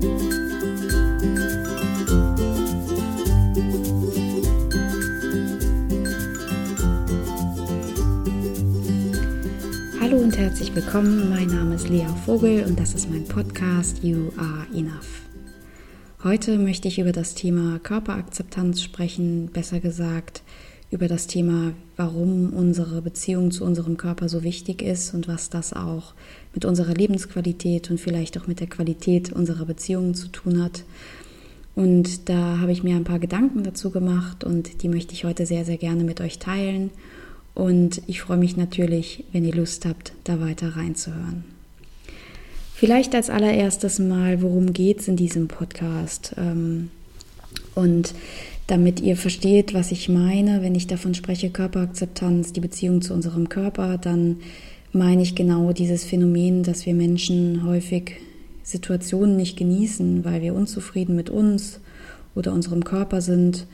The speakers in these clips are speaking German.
Hallo und herzlich willkommen. Mein Name ist Lea Vogel und das ist mein Podcast You Are Enough. Heute möchte ich über das Thema Körperakzeptanz sprechen, besser gesagt über das Thema, warum unsere Beziehung zu unserem Körper so wichtig ist und was das auch mit unserer Lebensqualität und vielleicht auch mit der Qualität unserer Beziehungen zu tun hat. Und da habe ich mir ein paar Gedanken dazu gemacht und die möchte ich heute sehr, sehr gerne mit euch teilen. Und ich freue mich natürlich, wenn ihr Lust habt, da weiter reinzuhören. Vielleicht als allererstes mal, worum geht es in diesem Podcast? Ähm, und damit ihr versteht, was ich meine, wenn ich davon spreche, Körperakzeptanz, die Beziehung zu unserem Körper, dann meine ich genau dieses Phänomen, dass wir Menschen häufig Situationen nicht genießen, weil wir unzufrieden mit uns oder unserem Körper sind.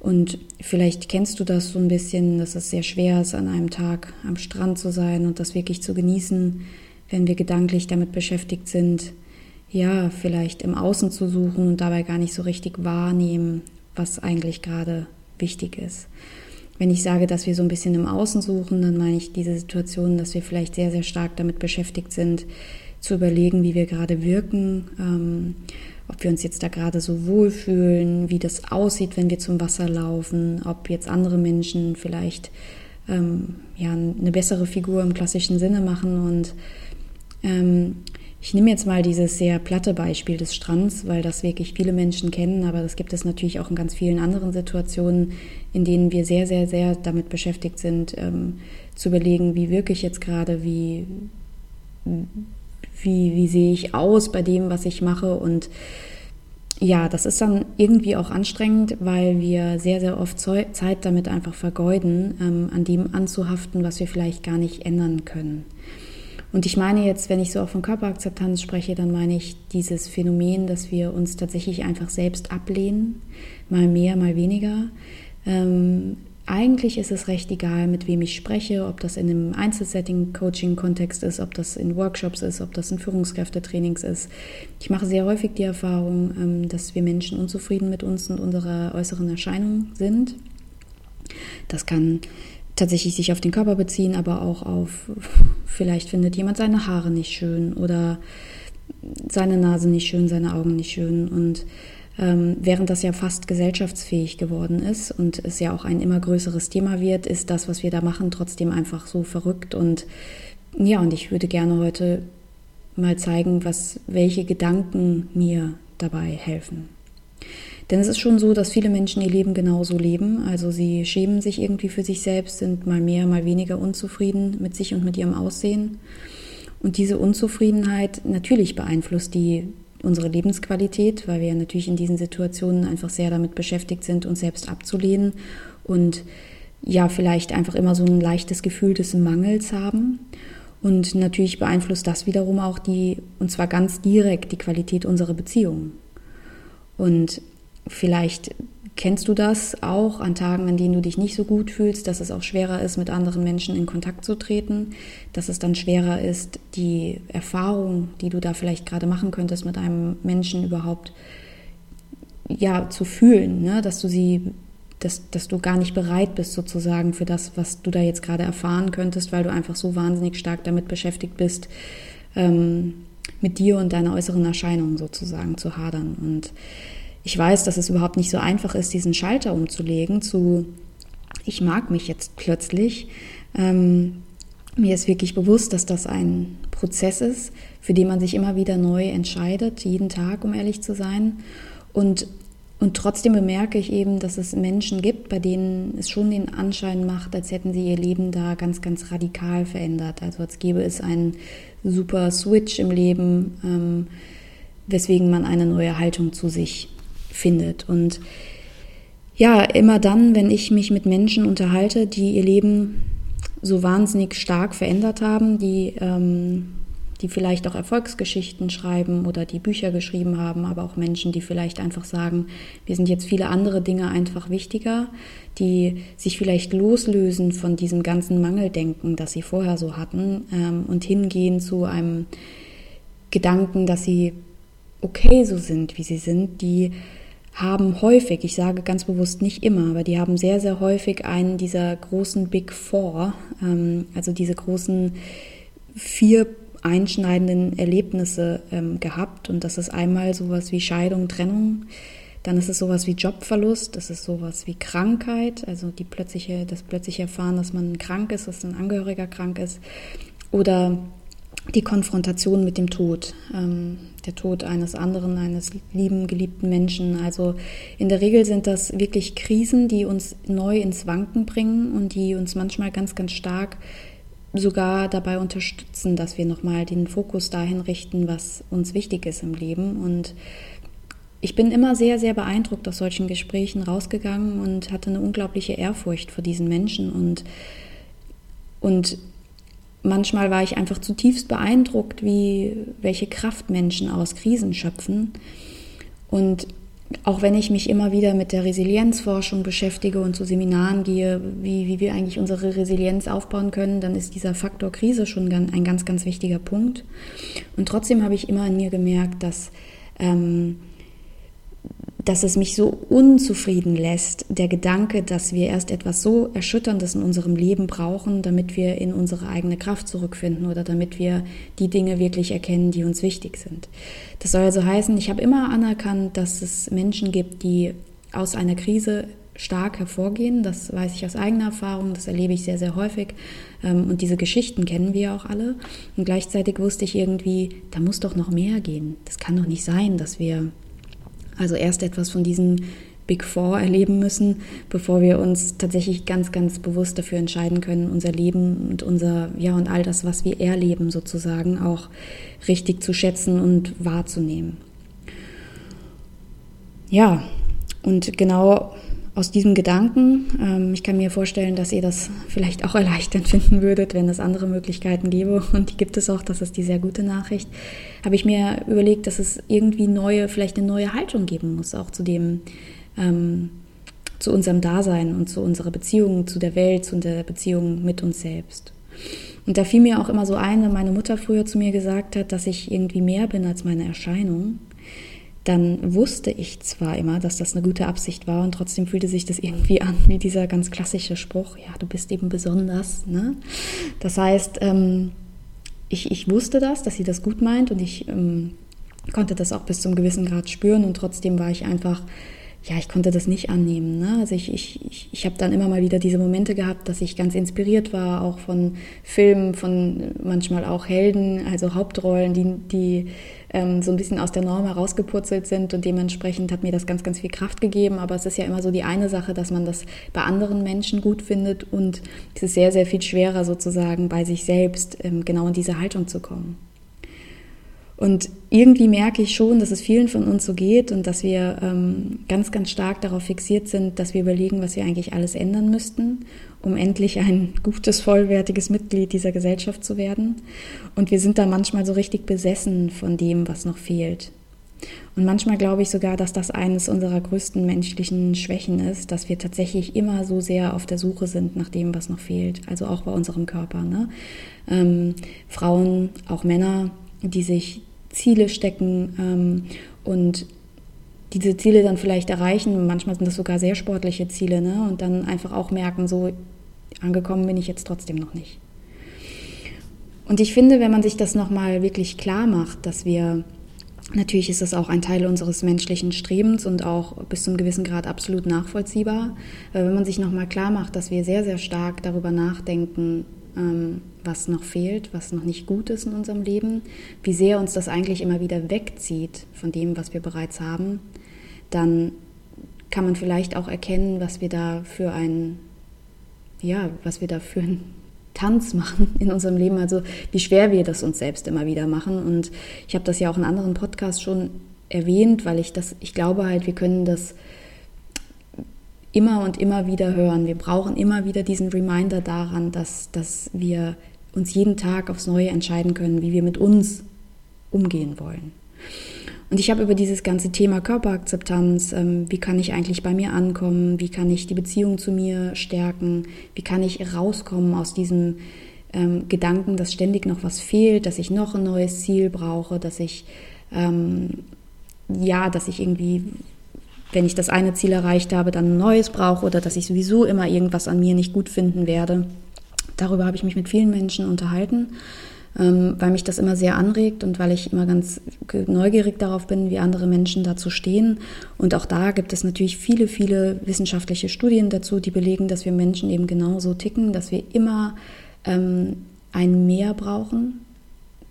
Und vielleicht kennst du das so ein bisschen, dass es sehr schwer ist, an einem Tag am Strand zu sein und das wirklich zu genießen, wenn wir gedanklich damit beschäftigt sind, ja, vielleicht im Außen zu suchen und dabei gar nicht so richtig wahrnehmen, was eigentlich gerade wichtig ist. Wenn ich sage, dass wir so ein bisschen im Außen suchen, dann meine ich diese Situation, dass wir vielleicht sehr, sehr stark damit beschäftigt sind, zu überlegen, wie wir gerade wirken, ähm, ob wir uns jetzt da gerade so wohlfühlen, wie das aussieht, wenn wir zum Wasser laufen, ob jetzt andere Menschen vielleicht ähm, ja, eine bessere Figur im klassischen Sinne machen. Und ähm, ich nehme jetzt mal dieses sehr platte Beispiel des Strands, weil das wirklich viele Menschen kennen, aber das gibt es natürlich auch in ganz vielen anderen Situationen, in denen wir sehr, sehr, sehr damit beschäftigt sind, ähm, zu überlegen, wie wirke ich jetzt gerade, wie wie, wie sehe ich aus bei dem, was ich mache. Und ja, das ist dann irgendwie auch anstrengend, weil wir sehr, sehr oft Zeit damit einfach vergeuden, ähm, an dem anzuhaften, was wir vielleicht gar nicht ändern können. Und ich meine jetzt, wenn ich so auch von Körperakzeptanz spreche, dann meine ich dieses Phänomen, dass wir uns tatsächlich einfach selbst ablehnen, mal mehr, mal weniger. Ähm, eigentlich ist es recht egal, mit wem ich spreche, ob das in einem Einzelsetting-Coaching-Kontext ist, ob das in Workshops ist, ob das in Führungskräftetrainings ist. Ich mache sehr häufig die Erfahrung, ähm, dass wir Menschen unzufrieden mit uns und unserer äußeren Erscheinung sind. Das kann tatsächlich sich auf den Körper beziehen, aber auch auf, vielleicht findet jemand seine Haare nicht schön oder seine Nase nicht schön, seine Augen nicht schön und ähm, während das ja fast gesellschaftsfähig geworden ist und es ja auch ein immer größeres Thema wird, ist das, was wir da machen, trotzdem einfach so verrückt. Und ja, und ich würde gerne heute mal zeigen, was, welche Gedanken mir dabei helfen. Denn es ist schon so, dass viele Menschen ihr Leben genauso leben. Also sie schämen sich irgendwie für sich selbst, sind mal mehr, mal weniger unzufrieden mit sich und mit ihrem Aussehen. Und diese Unzufriedenheit natürlich beeinflusst die unsere Lebensqualität, weil wir natürlich in diesen Situationen einfach sehr damit beschäftigt sind, uns selbst abzulehnen und ja, vielleicht einfach immer so ein leichtes Gefühl des Mangels haben. Und natürlich beeinflusst das wiederum auch die, und zwar ganz direkt, die Qualität unserer Beziehungen. Und vielleicht Kennst du das auch an Tagen, an denen du dich nicht so gut fühlst, dass es auch schwerer ist, mit anderen Menschen in Kontakt zu treten, dass es dann schwerer ist, die Erfahrung, die du da vielleicht gerade machen könntest, mit einem Menschen überhaupt ja zu fühlen, ne? dass du sie, dass, dass du gar nicht bereit bist sozusagen für das, was du da jetzt gerade erfahren könntest, weil du einfach so wahnsinnig stark damit beschäftigt bist, ähm, mit dir und deiner äußeren Erscheinung sozusagen zu hadern und ich weiß, dass es überhaupt nicht so einfach ist, diesen Schalter umzulegen zu, ich mag mich jetzt plötzlich. Ähm, mir ist wirklich bewusst, dass das ein Prozess ist, für den man sich immer wieder neu entscheidet, jeden Tag, um ehrlich zu sein. Und, und trotzdem bemerke ich eben, dass es Menschen gibt, bei denen es schon den Anschein macht, als hätten sie ihr Leben da ganz, ganz radikal verändert. Also als gäbe es einen super Switch im Leben, ähm, weswegen man eine neue Haltung zu sich findet. Und ja, immer dann, wenn ich mich mit Menschen unterhalte, die ihr Leben so wahnsinnig stark verändert haben, die, ähm, die vielleicht auch Erfolgsgeschichten schreiben oder die Bücher geschrieben haben, aber auch Menschen, die vielleicht einfach sagen, wir sind jetzt viele andere Dinge einfach wichtiger, die sich vielleicht loslösen von diesem ganzen Mangeldenken, das sie vorher so hatten ähm, und hingehen zu einem Gedanken, dass sie okay so sind, wie sie sind, die haben häufig, ich sage ganz bewusst nicht immer, aber die haben sehr, sehr häufig einen dieser großen Big Four, ähm, also diese großen vier einschneidenden Erlebnisse ähm, gehabt. Und das ist einmal sowas wie Scheidung, Trennung, dann ist es sowas wie Jobverlust, das ist sowas wie Krankheit, also die plötzliche, das plötzliche Erfahren, dass man krank ist, dass ein Angehöriger krank ist. Oder die Konfrontation mit dem Tod, ähm, der Tod eines anderen, eines lieben, geliebten Menschen. Also in der Regel sind das wirklich Krisen, die uns neu ins Wanken bringen und die uns manchmal ganz, ganz stark sogar dabei unterstützen, dass wir nochmal den Fokus dahin richten, was uns wichtig ist im Leben. Und ich bin immer sehr, sehr beeindruckt aus solchen Gesprächen rausgegangen und hatte eine unglaubliche Ehrfurcht vor diesen Menschen und, und manchmal war ich einfach zutiefst beeindruckt, wie welche Kraft Menschen aus Krisen schöpfen. Und auch wenn ich mich immer wieder mit der Resilienzforschung beschäftige und zu Seminaren gehe, wie, wie wir eigentlich unsere Resilienz aufbauen können, dann ist dieser Faktor Krise schon ein ganz, ganz wichtiger Punkt. Und trotzdem habe ich immer in mir gemerkt, dass ähm, dass es mich so unzufrieden lässt, der Gedanke, dass wir erst etwas so Erschütterndes in unserem Leben brauchen, damit wir in unsere eigene Kraft zurückfinden oder damit wir die Dinge wirklich erkennen, die uns wichtig sind. Das soll also heißen, ich habe immer anerkannt, dass es Menschen gibt, die aus einer Krise stark hervorgehen. Das weiß ich aus eigener Erfahrung, das erlebe ich sehr, sehr häufig. Ähm, und diese Geschichten kennen wir auch alle. Und gleichzeitig wusste ich irgendwie, da muss doch noch mehr gehen. Das kann doch nicht sein, dass wir also erst etwas von diesen Big Four erleben müssen, bevor wir uns tatsächlich ganz, ganz bewusst dafür entscheiden können, unser Leben und unser, ja, und all das, was wir erleben sozusagen, auch richtig zu schätzen und wahrzunehmen. Ja, und genau aus diesem Gedanken, ähm, ich kann mir vorstellen, dass ihr das vielleicht auch erleichternd finden würdet, wenn es andere Möglichkeiten gäbe, und die gibt es auch, das ist die sehr gute Nachricht, habe ich mir überlegt, dass es irgendwie neue, vielleicht eine neue Haltung geben muss, auch zu dem, ähm, zu unserem Dasein und zu unserer Beziehung zu der Welt, zu der Beziehung mit uns selbst. Und da fiel mir auch immer so ein, wenn meine Mutter früher zu mir gesagt hat, dass ich irgendwie mehr bin als meine Erscheinung dann wusste ich zwar immer, dass das eine gute Absicht war und trotzdem fühlte sich das irgendwie an wie dieser ganz klassische Spruch, ja, du bist eben besonders. Ne? Das heißt, ähm, ich, ich wusste das, dass sie das gut meint und ich ähm, konnte das auch bis zum gewissen Grad spüren und trotzdem war ich einfach ja, ich konnte das nicht annehmen. Ne? Also ich, ich, ich, ich habe dann immer mal wieder diese Momente gehabt, dass ich ganz inspiriert war, auch von Filmen, von manchmal auch Helden, also Hauptrollen, die, die ähm, so ein bisschen aus der Norm herausgepurzelt sind und dementsprechend hat mir das ganz, ganz viel Kraft gegeben. Aber es ist ja immer so die eine Sache, dass man das bei anderen Menschen gut findet und es ist sehr, sehr viel schwerer sozusagen bei sich selbst ähm, genau in diese Haltung zu kommen. Und irgendwie merke ich schon, dass es vielen von uns so geht und dass wir ähm, ganz, ganz stark darauf fixiert sind, dass wir überlegen, was wir eigentlich alles ändern müssten, um endlich ein gutes, vollwertiges Mitglied dieser Gesellschaft zu werden. Und wir sind da manchmal so richtig besessen von dem, was noch fehlt. Und manchmal glaube ich sogar, dass das eines unserer größten menschlichen Schwächen ist, dass wir tatsächlich immer so sehr auf der Suche sind nach dem, was noch fehlt. Also auch bei unserem Körper. Ne? Ähm, Frauen, auch Männer, die sich Ziele stecken ähm, und diese Ziele dann vielleicht erreichen. Manchmal sind das sogar sehr sportliche Ziele ne? und dann einfach auch merken, so angekommen bin ich jetzt trotzdem noch nicht. Und ich finde, wenn man sich das nochmal wirklich klar macht, dass wir, natürlich ist das auch ein Teil unseres menschlichen Strebens und auch bis zum gewissen Grad absolut nachvollziehbar, wenn man sich nochmal klar macht, dass wir sehr, sehr stark darüber nachdenken, was noch fehlt, was noch nicht gut ist in unserem Leben, wie sehr uns das eigentlich immer wieder wegzieht von dem, was wir bereits haben, dann kann man vielleicht auch erkennen, was wir da für ein, ja, was wir da für einen Tanz machen in unserem Leben, also wie schwer wir das uns selbst immer wieder machen. Und ich habe das ja auch in anderen Podcasts schon erwähnt, weil ich das, ich glaube halt, wir können das immer und immer wieder hören. Wir brauchen immer wieder diesen Reminder daran, dass, dass wir uns jeden Tag aufs Neue entscheiden können, wie wir mit uns umgehen wollen. Und ich habe über dieses ganze Thema Körperakzeptanz, ähm, wie kann ich eigentlich bei mir ankommen, wie kann ich die Beziehung zu mir stärken, wie kann ich rauskommen aus diesem ähm, Gedanken, dass ständig noch was fehlt, dass ich noch ein neues Ziel brauche, dass ich ähm, ja, dass ich irgendwie, wenn ich das eine Ziel erreicht habe, dann ein neues brauche oder dass ich sowieso immer irgendwas an mir nicht gut finden werde. Darüber habe ich mich mit vielen Menschen unterhalten, ähm, weil mich das immer sehr anregt und weil ich immer ganz neugierig darauf bin, wie andere Menschen dazu stehen. Und auch da gibt es natürlich viele, viele wissenschaftliche Studien dazu, die belegen, dass wir Menschen eben genauso ticken, dass wir immer ähm, ein Mehr brauchen.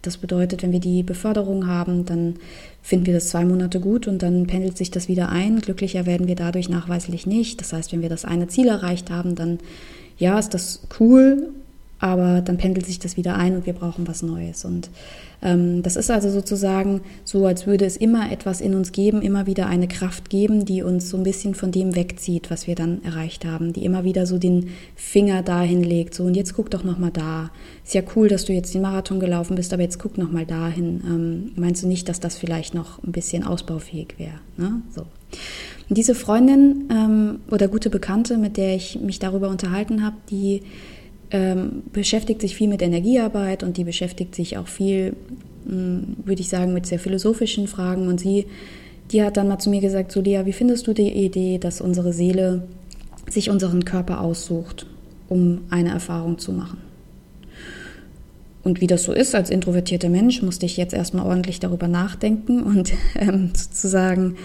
Das bedeutet, wenn wir die Beförderung haben, dann finden wir das zwei Monate gut und dann pendelt sich das wieder ein. Glücklicher werden wir dadurch nachweislich nicht. Das heißt, wenn wir das eine Ziel erreicht haben, dann ja, ist das cool, aber dann pendelt sich das wieder ein und wir brauchen was Neues. Und das ist also sozusagen so, als würde es immer etwas in uns geben, immer wieder eine Kraft geben, die uns so ein bisschen von dem wegzieht, was wir dann erreicht haben, die immer wieder so den Finger dahin legt. So, und jetzt guck doch nochmal da. Ist ja cool, dass du jetzt den Marathon gelaufen bist, aber jetzt guck nochmal dahin. Ähm, meinst du nicht, dass das vielleicht noch ein bisschen ausbaufähig wäre? Ne? So. Und diese Freundin ähm, oder gute Bekannte, mit der ich mich darüber unterhalten habe, die ähm, beschäftigt sich viel mit Energiearbeit und die beschäftigt sich auch viel, mh, hm, würde ich sagen, mit sehr philosophischen Fragen. Und sie, die hat dann mal zu mir gesagt, so Lea, wie findest du die Idee, dass unsere Seele sich unseren Körper aussucht, um eine Erfahrung zu machen? Und wie das so ist, als introvertierter Mensch, musste ich jetzt erstmal ordentlich darüber nachdenken und ähm, sozusagen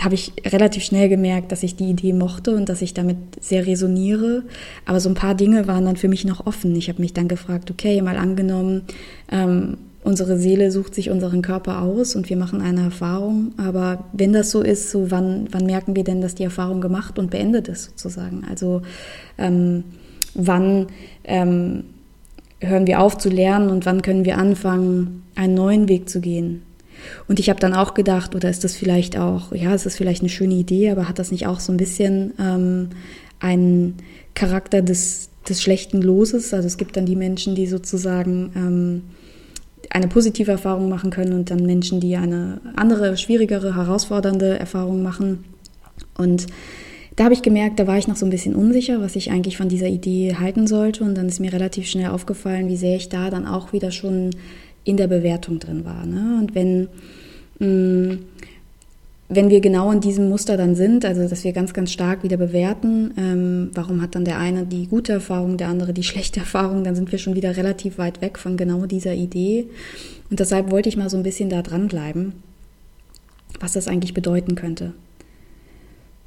habe ich relativ schnell gemerkt, dass ich die Idee mochte und dass ich damit sehr resoniere. Aber so ein paar Dinge waren dann für mich noch offen. Ich habe mich dann gefragt, okay, mal angenommen, ähm, unsere Seele sucht sich unseren Körper aus und wir machen eine Erfahrung. Aber wenn das so ist, so wann, wann merken wir denn, dass die Erfahrung gemacht und beendet ist sozusagen? Also ähm, wann ähm, hören wir auf zu lernen und wann können wir anfangen, einen neuen Weg zu gehen? Und ich habe dann auch gedacht, oder ist das vielleicht auch, ja, ist das vielleicht eine schöne Idee, aber hat das nicht auch so ein bisschen ähm, einen Charakter des, des schlechten Loses? Also es gibt dann die Menschen, die sozusagen ähm, eine positive Erfahrung machen können und dann Menschen, die eine andere, schwierigere, herausfordernde Erfahrung machen. Und da habe ich gemerkt, da war ich noch so ein bisschen unsicher, was ich eigentlich von dieser Idee halten sollte. Und dann ist mir relativ schnell aufgefallen, wie sehr ich da dann auch wieder schon in der Bewertung drin war. Ne? Und wenn, mh, mm, wenn wir genau in diesem Muster dann sind, also dass wir ganz, ganz stark wieder bewerten, ähm, warum hat dann der eine die gute Erfahrung, der andere die schlechte Erfahrung, dann sind wir schon wieder relativ weit weg von genau dieser Idee. Und deshalb wollte ich mal so ein bisschen da dranbleiben, was das eigentlich bedeuten könnte.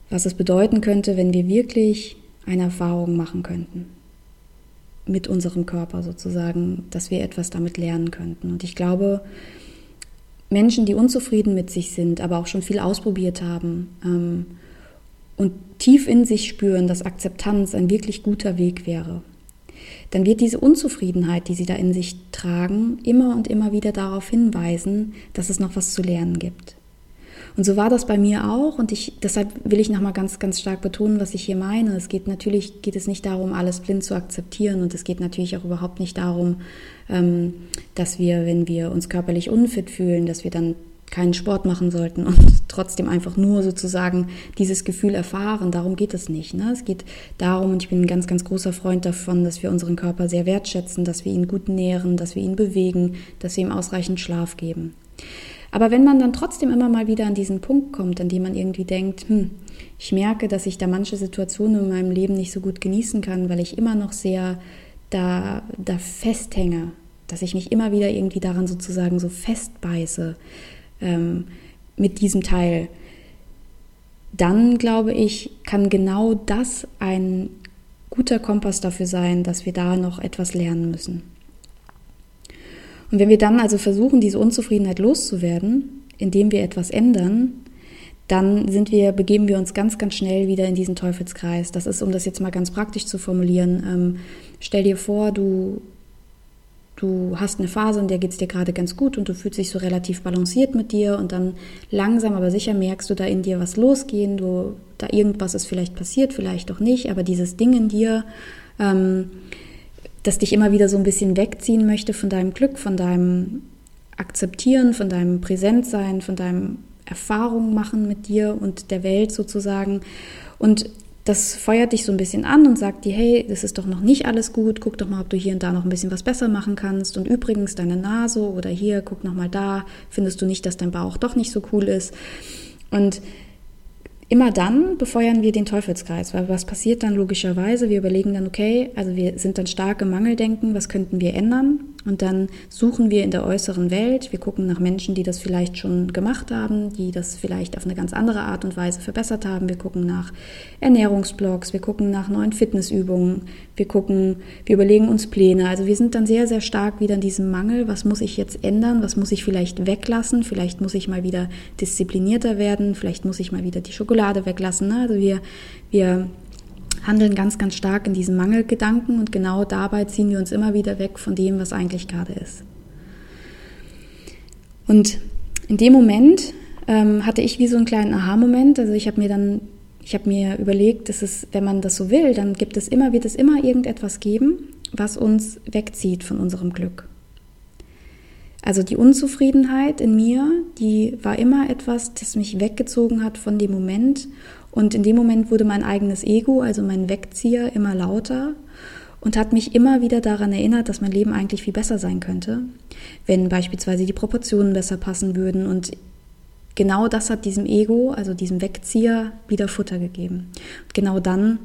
Was es bedeuten könnte, wenn wir wirklich eine Erfahrung machen könnten mit unserem Körper sozusagen, dass wir etwas damit lernen könnten. Und ich glaube, Menschen, die unzufrieden mit sich sind, aber auch schon viel ausprobiert haben ähm, und tief in sich spüren, dass Akzeptanz ein wirklich guter Weg wäre, dann wird diese Unzufriedenheit, die sie da in sich tragen, immer und immer wieder darauf hinweisen, dass es noch was zu lernen gibt. Und so war das bei mir auch und ich, deshalb will ich nochmal ganz, ganz stark betonen, was ich hier meine. Es geht natürlich, geht es nicht darum, alles blind zu akzeptieren und es geht natürlich auch überhaupt nicht darum, ähm, dass wir, wenn wir uns körperlich unfit fühlen, dass wir dann keinen Sport machen sollten und trotzdem einfach nur sozusagen dieses Gefühl erfahren. Darum geht es nicht. Ne? Es geht darum, und ich bin ein ganz, ganz großer Freund davon, dass wir unseren Körper sehr wertschätzen, dass wir ihn gut nähren, dass wir ihn bewegen, dass wir ihm ausreichend Schlaf geben. Aber wenn man dann trotzdem immer mal wieder an diesen Punkt kommt, an dem man irgendwie denkt, hm, ich merke, dass ich da manche Situationen in meinem Leben nicht so gut genießen kann, weil ich immer noch sehr da, da festhänge, dass ich mich immer wieder irgendwie daran sozusagen so festbeiße ähm, mit diesem Teil, dann glaube ich, kann genau das ein guter Kompass dafür sein, dass wir da noch etwas lernen müssen. Und wenn wir dann also versuchen, diese Unzufriedenheit loszuwerden, indem wir etwas ändern, dann sind wir, begeben wir uns ganz, ganz schnell wieder in diesen Teufelskreis. Das ist, um das jetzt mal ganz praktisch zu formulieren, ähm, stell dir vor, du, du hast eine Phase, in der geht es dir gerade ganz gut und du fühlst dich so relativ balanciert mit dir und dann langsam, aber sicher merkst du da in dir was losgehen, du, da irgendwas ist vielleicht passiert, vielleicht auch nicht, aber dieses Ding in dir, ähm, das dich immer wieder so ein bisschen wegziehen möchte von deinem Glück, von deinem Akzeptieren, von deinem Präsentsein, von deinem Erfahrung machen mit dir und der Welt sozusagen. Und das feuert dich so ein bisschen an und sagt dir, hey, das ist doch noch nicht alles gut, guck doch mal, ob du hier und da noch ein bisschen was besser machen kannst. Und übrigens deine Nase oder hier, guck noch mal da, findest du nicht, dass dein Bauch doch nicht so cool ist. Und Immer dann befeuern wir den Teufelskreis, weil was passiert dann logischerweise? Wir überlegen dann, okay, also wir sind dann stark im Mangeldenken, was könnten wir ändern? Und dann suchen wir in der äußeren Welt, wir gucken nach Menschen, die das vielleicht schon gemacht haben, die das vielleicht auf eine ganz andere Art und Weise verbessert haben. Wir gucken nach Ernährungsblogs, wir gucken nach neuen Fitnessübungen, wir gucken, wir überlegen uns Pläne. Also wir sind dann sehr, sehr stark wieder in diesem Mangel. Was muss ich jetzt ändern? Was muss ich vielleicht weglassen? Vielleicht muss ich mal wieder disziplinierter werden. Vielleicht muss ich mal wieder die Schokolade weglassen. Ne? Also wir, wir handeln ganz, ganz stark in diesem Mangelgedanken und genau dabei ziehen wir uns immer wieder weg von dem, was eigentlich gerade ist. Und in dem Moment ähm, hatte ich wie so einen kleinen Aha-Moment. Also ich habe mir dann, ich habe mir überlegt, dass es, wenn man das so will, dann gibt es immer, wird es immer irgendetwas geben, was uns wegzieht von unserem Glück. Also die Unzufriedenheit in mir, die war immer etwas, das mich weggezogen hat von dem Moment. Und in dem Moment wurde mein eigenes Ego, also mein Wegzieher, immer lauter und hat mich immer wieder daran erinnert, dass mein Leben eigentlich viel besser sein könnte, wenn beispielsweise die Proportionen besser passen würden. Und genau das hat diesem Ego, also diesem Wegzieher, wieder Futter gegeben. Und genau dann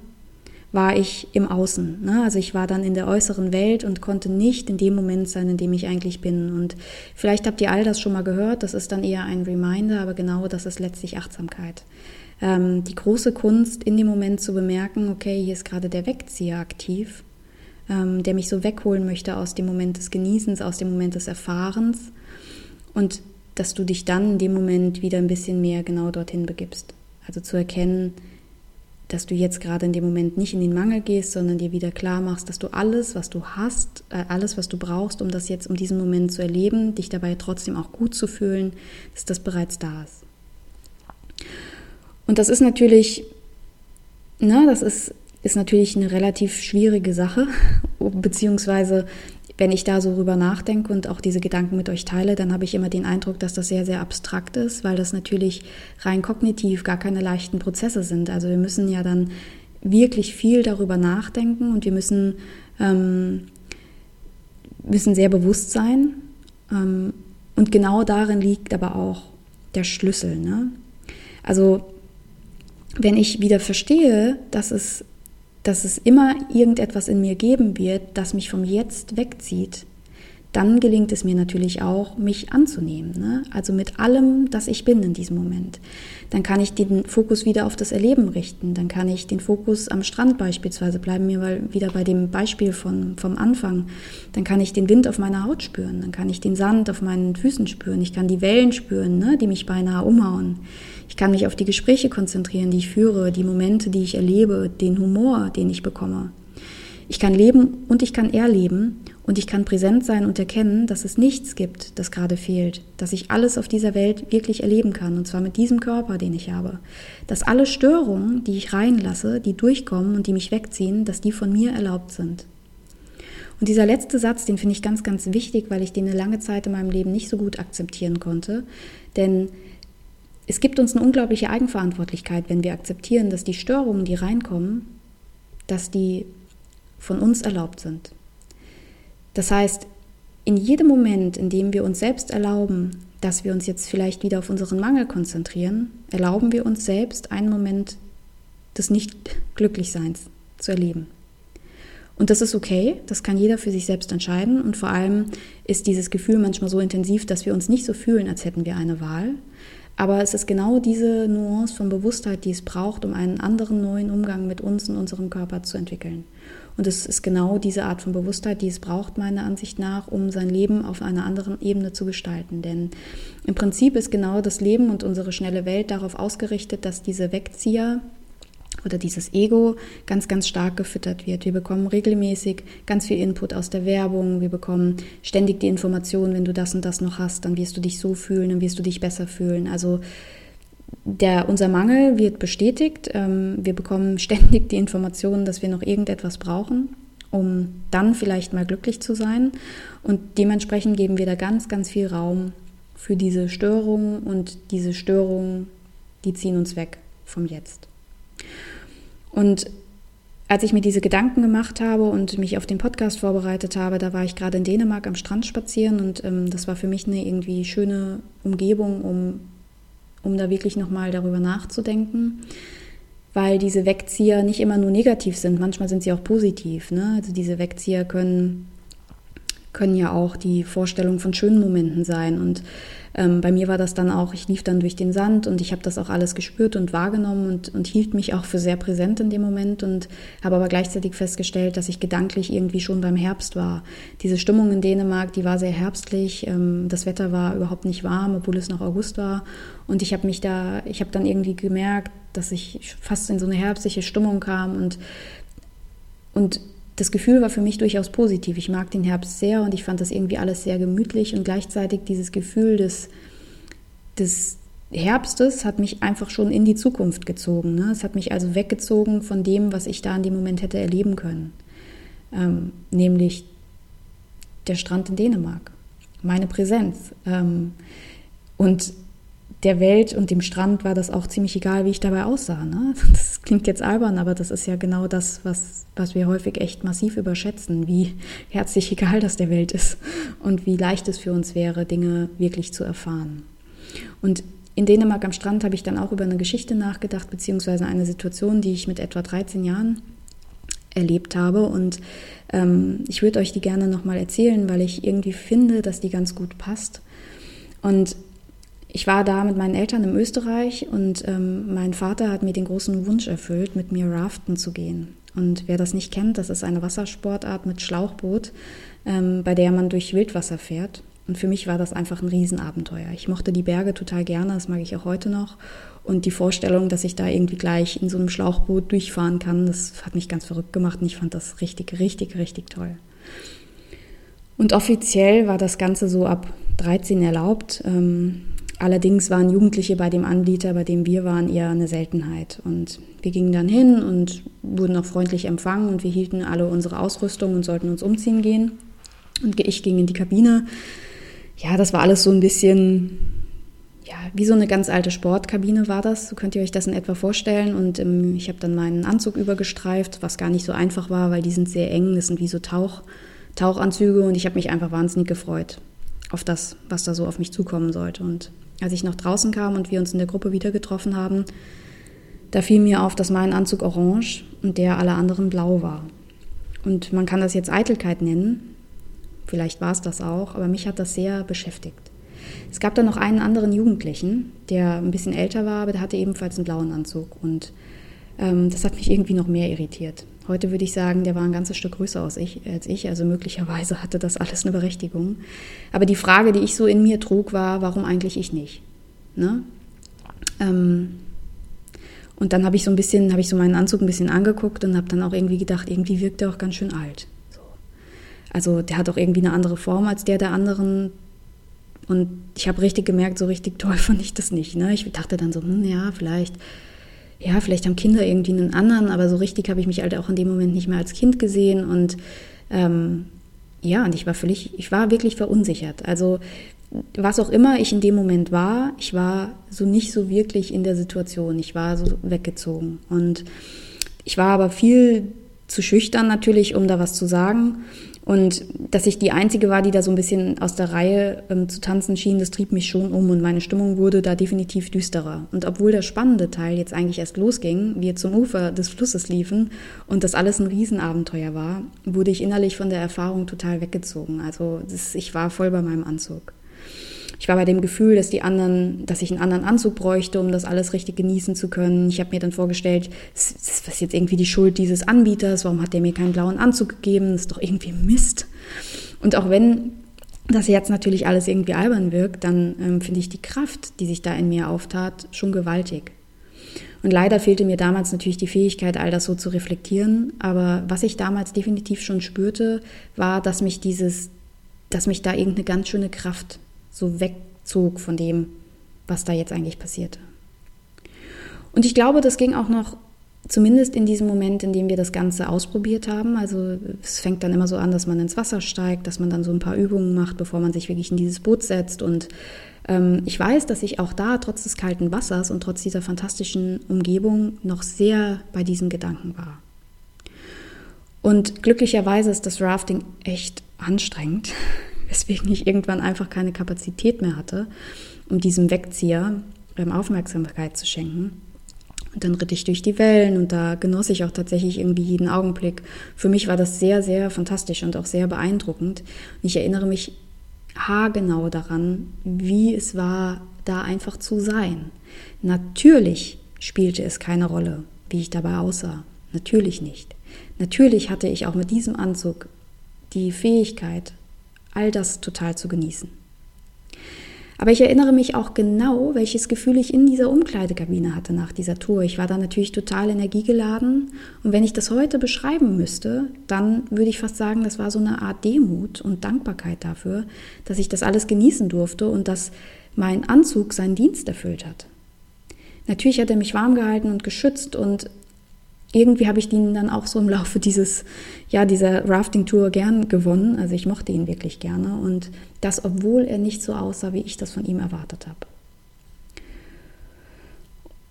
war ich im Außen. Ne? Also ich war dann in der äußeren Welt und konnte nicht in dem Moment sein, in dem ich eigentlich bin. Und vielleicht habt ihr all das schon mal gehört, das ist dann eher ein Reminder, aber genau das ist letztlich Achtsamkeit. Ähm, die große Kunst, in dem Moment zu bemerken, okay, hier ist gerade der Wegzieher aktiv, ähm, der mich so wegholen möchte aus dem Moment des Genießens, aus dem Moment des Erfahrens und dass du dich dann in dem Moment wieder ein bisschen mehr genau dorthin begibst. Also zu erkennen, dass du jetzt gerade in dem Moment nicht in den Mangel gehst, sondern dir wieder klar machst, dass du alles, was du hast, äh, alles, was du brauchst, um das jetzt, um diesen Moment zu erleben, dich dabei trotzdem auch gut zu fühlen, dass das bereits da ist. Und das ist natürlich, ne, das ist, ist natürlich eine relativ schwierige Sache, beziehungsweise wenn ich da so drüber nachdenke und auch diese Gedanken mit euch teile, dann habe ich immer den Eindruck, dass das sehr, sehr abstrakt ist, weil das natürlich rein kognitiv gar keine leichten Prozesse sind. Also wir müssen ja dann wirklich viel darüber nachdenken und wir müssen, ähm, müssen sehr bewusst sein. Ähm, und genau darin liegt aber auch der Schlüssel. Ne? Also wenn ich wieder verstehe, dass es dass es immer irgendetwas in mir geben wird, das mich vom Jetzt wegzieht, dann gelingt es mir natürlich auch, mich anzunehmen. Ne? Also mit allem, das ich bin in diesem Moment. Dann kann ich den Fokus wieder auf das Erleben richten. Dann kann ich den Fokus am Strand beispielsweise, bleiben wir mal wieder bei dem Beispiel von, vom Anfang. Dann kann ich den Wind auf meiner Haut spüren. Dann kann ich den Sand auf meinen Füßen spüren. Ich kann die Wellen spüren, ne? die mich beinahe umhauen. Ich kann mich auf die Gespräche konzentrieren, die ich führe, die Momente, die ich erlebe, den Humor, den ich bekomme. Ich kann leben und ich kann erleben und ich kann präsent sein und erkennen, dass es nichts gibt, das gerade fehlt, dass ich alles auf dieser Welt wirklich erleben kann und zwar mit diesem Körper, den ich habe. Dass alle Störungen, die ich reinlasse, die durchkommen und die mich wegziehen, dass die von mir erlaubt sind. Und dieser letzte Satz, den finde ich ganz, ganz wichtig, weil ich den eine lange Zeit in meinem Leben nicht so gut akzeptieren konnte. Denn es gibt uns eine unglaubliche Eigenverantwortlichkeit, wenn wir akzeptieren, dass die Störungen, die reinkommen, dass die von uns erlaubt sind. Das heißt, in jedem Moment, in dem wir uns selbst erlauben, dass wir uns jetzt vielleicht wieder auf unseren Mangel konzentrieren, erlauben wir uns selbst einen Moment des Nicht-Glücklichseins zu erleben. Und das ist okay, das kann jeder für sich selbst entscheiden. Und vor allem ist dieses Gefühl manchmal so intensiv, dass wir uns nicht so fühlen, als hätten wir eine Wahl. Aber es ist genau diese Nuance von Bewusstheit, die es braucht, um einen anderen neuen Umgang mit uns und unserem Körper zu entwickeln. Und es ist genau diese Art von Bewusstheit, die es braucht, meiner Ansicht nach, um sein Leben auf einer anderen Ebene zu gestalten. Denn im Prinzip ist genau das Leben und unsere schnelle Welt darauf ausgerichtet, dass diese Wegzieher oder dieses Ego ganz, ganz stark gefüttert wird. Wir bekommen regelmäßig ganz viel Input aus der Werbung. Wir bekommen ständig die Information, wenn du das und das noch hast, dann wirst du dich so fühlen, dann wirst du dich besser fühlen. Also der, unser Mangel wird bestätigt. Ähm, wir bekommen ständig die Information, dass wir noch irgendetwas brauchen, um dann vielleicht mal glücklich zu sein. Und dementsprechend geben wir da ganz, ganz viel Raum für diese Störungen und diese Störungen, die ziehen uns weg vom Jetzt. Und als ich mir diese Gedanken gemacht habe und mich auf den Podcast vorbereitet habe, da war ich gerade in Dänemark am Strand spazieren und ähm, das war für mich eine irgendwie schöne Umgebung, um, um da wirklich nochmal darüber nachzudenken, weil diese Wegzieher nicht immer nur negativ sind, manchmal sind sie auch positiv. Ne? Also diese Wegzieher können, können ja auch die Vorstellung von schönen Momenten sein und ähm, bei mir war das dann auch, ich lief dann durch den Sand und ich habe das auch alles gespürt und wahrgenommen und, und hielt mich auch für sehr präsent in dem Moment und habe aber gleichzeitig festgestellt, dass ich gedanklich irgendwie schon beim Herbst war. Diese Stimmung in Dänemark, die war sehr herbstlich, ähm, das Wetter war überhaupt nicht warm, obwohl es noch August war und ich habe mich da, ich habe dann irgendwie gemerkt, dass ich fast in so eine herbstliche Stimmung kam und und das Gefühl war für mich durchaus positiv. Ich mag den Herbst sehr und ich fand das irgendwie alles sehr gemütlich und gleichzeitig dieses Gefühl des, des Herbstes hat mich einfach schon in die Zukunft gezogen. Ne? Es hat mich also weggezogen von dem, was ich da in dem Moment hätte erleben können. Ähm, nämlich der Strand in Dänemark, meine Präsenz. Ähm, und der Welt und dem Strand war das auch ziemlich egal, wie ich dabei aussah. Ne? Das klingt jetzt albern, aber das ist ja genau das, was, was wir häufig echt massiv überschätzen, wie herzlich egal das der Welt ist und wie leicht es für uns wäre, Dinge wirklich zu erfahren. Und in Dänemark am Strand habe ich dann auch über eine Geschichte nachgedacht, beziehungsweise eine Situation, die ich mit etwa 13 Jahren erlebt habe. Und ähm, ich würde euch die gerne nochmal erzählen, weil ich irgendwie finde, dass die ganz gut passt. Und ich war da mit meinen Eltern im Österreich und ähm, mein Vater hat mir den großen Wunsch erfüllt, mit mir raften zu gehen. Und wer das nicht kennt, das ist eine Wassersportart mit Schlauchboot, ähm, bei der man durch Wildwasser fährt. Und für mich war das einfach ein Riesenabenteuer. Ich mochte die Berge total gerne, das mag ich auch heute noch. Und die Vorstellung, dass ich da irgendwie gleich in so einem Schlauchboot durchfahren kann, das hat mich ganz verrückt gemacht und ich fand das richtig, richtig, richtig toll. Und offiziell war das Ganze so ab 13 erlaubt. Ähm, Allerdings waren Jugendliche bei dem Anbieter, bei dem wir waren, eher eine Seltenheit. Und wir gingen dann hin und wurden auch freundlich empfangen und wir hielten alle unsere Ausrüstung und sollten uns umziehen gehen. Und ich ging in die Kabine. Ja, das war alles so ein bisschen, ja, wie so eine ganz alte Sportkabine war das. So könnt ihr euch das in etwa vorstellen. Und ähm, ich habe dann meinen Anzug übergestreift, was gar nicht so einfach war, weil die sind sehr eng. Das sind wie so Tauch, Tauchanzüge und ich habe mich einfach wahnsinnig gefreut auf das, was da so auf mich zukommen sollte. Und als ich nach draußen kam und wir uns in der Gruppe wieder getroffen haben, da fiel mir auf, dass mein Anzug orange und der aller anderen blau war. Und man kann das jetzt Eitelkeit nennen, vielleicht war es das auch, aber mich hat das sehr beschäftigt. Es gab dann noch einen anderen Jugendlichen, der ein bisschen älter war, aber der hatte ebenfalls einen blauen Anzug und ähm, das hat mich irgendwie noch mehr irritiert. Heute würde ich sagen, der war ein ganzes Stück größer als ich, als ich, also möglicherweise hatte das alles eine Berechtigung. Aber die Frage, die ich so in mir trug, war, warum eigentlich ich nicht? Ne? Ähm, und dann habe ich so ein bisschen, habe ich so meinen Anzug ein bisschen angeguckt und habe dann auch irgendwie gedacht, irgendwie wirkt er auch ganz schön alt. So. Also der hat auch irgendwie eine andere Form als der der anderen. Und ich habe richtig gemerkt, so richtig toll fand ich das nicht. Ne? Ich dachte dann so, hm, ja, vielleicht ja, vielleicht haben Kinder irgendwie einen anderen, aber so richtig habe ich mich halt auch in dem Moment nicht mehr als Kind gesehen und ähm, ja, und ich war völlig, ich war wirklich verunsichert. Also was auch immer ich in dem Moment war, ich war so nicht so wirklich in der Situation. Ich war so weggezogen und ich war aber viel zu schüchtern natürlich, um da was zu sagen. Und dass ich die Einzige war, die da so ein bisschen aus der Reihe ähm, zu tanzen schien, das trieb mich schon um und meine Stimmung wurde da definitiv düsterer. Und obwohl der spannende Teil jetzt eigentlich erst losging, wir zum Ufer des Flusses liefen und das alles ein Riesenabenteuer war, wurde ich innerlich von der Erfahrung total weggezogen. Also das, ich war voll bei meinem Anzug. Ich war bei dem Gefühl, dass die anderen, dass ich einen anderen Anzug bräuchte, um das alles richtig genießen zu können. Ich habe mir dann vorgestellt, das ist jetzt irgendwie die Schuld dieses Anbieters, warum hat der mir keinen blauen Anzug gegeben? Das ist doch irgendwie Mist. Und auch wenn das jetzt natürlich alles irgendwie albern wirkt, dann ähm, finde ich die Kraft, die sich da in mir auftat, schon gewaltig. Und leider fehlte mir damals natürlich die Fähigkeit, all das so zu reflektieren. Aber was ich damals definitiv schon spürte, war, dass mich dieses, dass mich da irgendeine ganz schöne Kraft so wegzog von dem, was da jetzt eigentlich passierte. Und ich glaube, das ging auch noch zumindest in diesem Moment, in dem wir das Ganze ausprobiert haben. Also es fängt dann immer so an, dass man ins Wasser steigt, dass man dann so ein paar Übungen macht, bevor man sich wirklich in dieses Boot setzt. Und Ähm, ich weiß, dass ich auch da trotz des kalten Wassers und trotz dieser fantastischen Umgebung noch sehr bei diesem Gedanken war. Und glücklicherweise ist das Rafting echt anstrengend, weswegen ich irgendwann einfach keine Kapazität mehr hatte, um diesem Wegzieher ähm, Aufmerksamkeit zu schenken. Und dann ritt ich durch die Wellen und da genoss ich auch tatsächlich irgendwie jeden Augenblick. Für mich war das sehr, sehr fantastisch und auch sehr beeindruckend. Und ich erinnere mich haargenau daran, wie es war, da einfach zu sein. Natürlich spielte es keine Rolle, wie ich dabei aussah. Natürlich nicht. Natürlich hatte ich auch mit diesem Anzug die Fähigkeit, all das total zu genießen. Aber ich erinnere mich auch genau, welches Gefühl ich in dieser Umkleidekabine hatte nach dieser Tour. Ich war da natürlich total energiegeladen. Und wenn ich das heute beschreiben müsste, dann würde ich fast sagen, das war so eine Art Demut und Dankbarkeit dafür, dass ich das alles genießen durfte und dass mein Anzug seinen Dienst erfüllt hat. Natürlich hat er mich warm gehalten und geschützt und irgendwie habe ich ihn dann auch so im Laufe dieses, ja, dieser Rafting-Tour gern gewonnen. Also ich mochte ihn wirklich gerne und das, obwohl er nicht so aussah, wie ich das von ihm erwartet habe.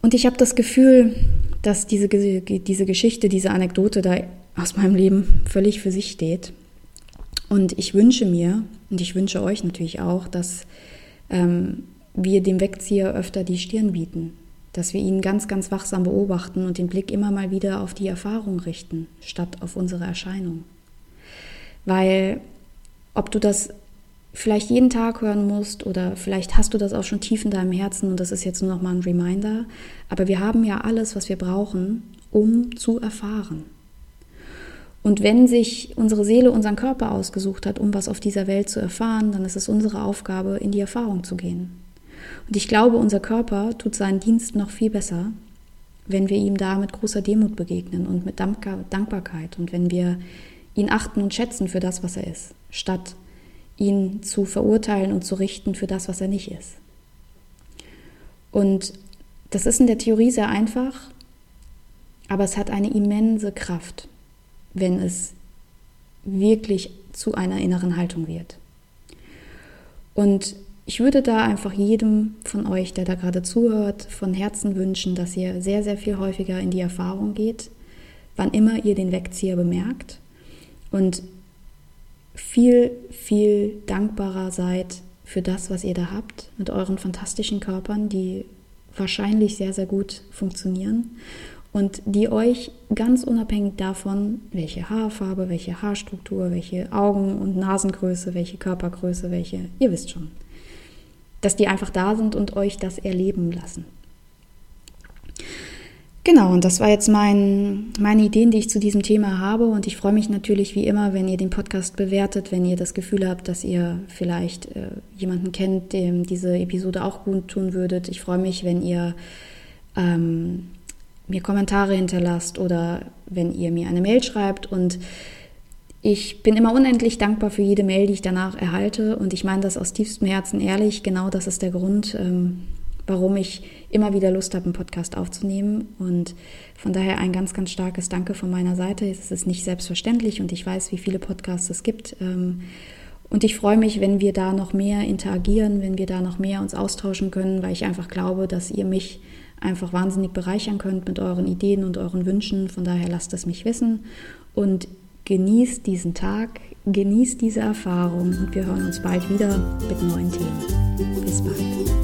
Und ich habe das Gefühl, dass diese, diese Geschichte, diese Anekdote da aus meinem Leben völlig für sich steht. Und ich wünsche mir, und ich wünsche euch natürlich auch, dass ähm, wir dem Wegzieher öfter die Stirn bieten, dass wir ihn ganz, ganz wachsam beobachten und den Blick immer mal wieder auf die Erfahrung richten, statt auf unsere Erscheinung. Weil ob du das vielleicht jeden Tag hören musst oder vielleicht hast du das auch schon tief in deinem Herzen und das ist jetzt nur noch mal ein Reminder, aber wir haben ja alles, was wir brauchen, um zu erfahren. Und wenn sich unsere Seele unseren Körper ausgesucht hat, um was auf dieser Welt zu erfahren, dann ist es unsere Aufgabe, in die Erfahrung zu gehen. Und ich glaube, unser Körper tut seinen Dienst noch viel besser, wenn wir ihm da mit großer Demut begegnen und mit Dankbarkeit und wenn wir ihn achten und schätzen für das, was er ist, statt ihn zu verurteilen und zu richten für das, was er nicht ist. Und das ist in der Theorie sehr einfach, aber es hat eine immense Kraft, wenn es wirklich zu einer inneren Haltung wird. Und ich würde da einfach jedem von euch, der da gerade zuhört, von Herzen wünschen, dass ihr sehr, sehr viel häufiger in die Erfahrung geht, wann immer ihr den Wegzieher bemerkt und viel, viel dankbarer seid für das, was ihr da habt, mit euren fantastischen Körpern, die wahrscheinlich sehr, sehr gut funktionieren und die euch ganz unabhängig davon, welche Haarfarbe, welche Haarstruktur, welche Augen- und Nasengröße, welche Körpergröße, welche, ihr wisst schon, dass die einfach da sind und euch das erleben lassen. Genau, und das war jetzt mein, meine Ideen, die ich zu diesem Thema habe. Und ich freue mich natürlich wie immer, wenn ihr den Podcast bewertet, wenn ihr das Gefühl habt, dass ihr vielleicht äh, jemanden kennt, dem diese Episode auch gut tun würdet. Ich freue mich, wenn ihr ähm, mir Kommentare hinterlasst oder wenn ihr mir eine Mail schreibt. Und ich bin immer unendlich dankbar für jede Mail, die ich danach erhalte. Und ich meine das aus tiefstem Herzen ehrlich. Genau das ist der Grund, ähm, warum ich immer wieder Lust habe, einen Podcast aufzunehmen. Und von daher ein ganz, ganz starkes Danke von meiner Seite. Es ist nicht selbstverständlich und ich weiß, wie viele Podcasts es gibt. Ähm, und ich freue mich, wenn wir da noch mehr interagieren, wenn wir da noch mehr uns austauschen können, weil ich einfach glaube, dass ihr mich einfach wahnsinnig bereichern könnt mit euren Ideen und euren Wünschen. Von daher lasst es mich wissen. Und Genießt diesen Tag, genießt diese Erfahrung und wir hören uns bald wieder mit neuen Themen. Bis bald.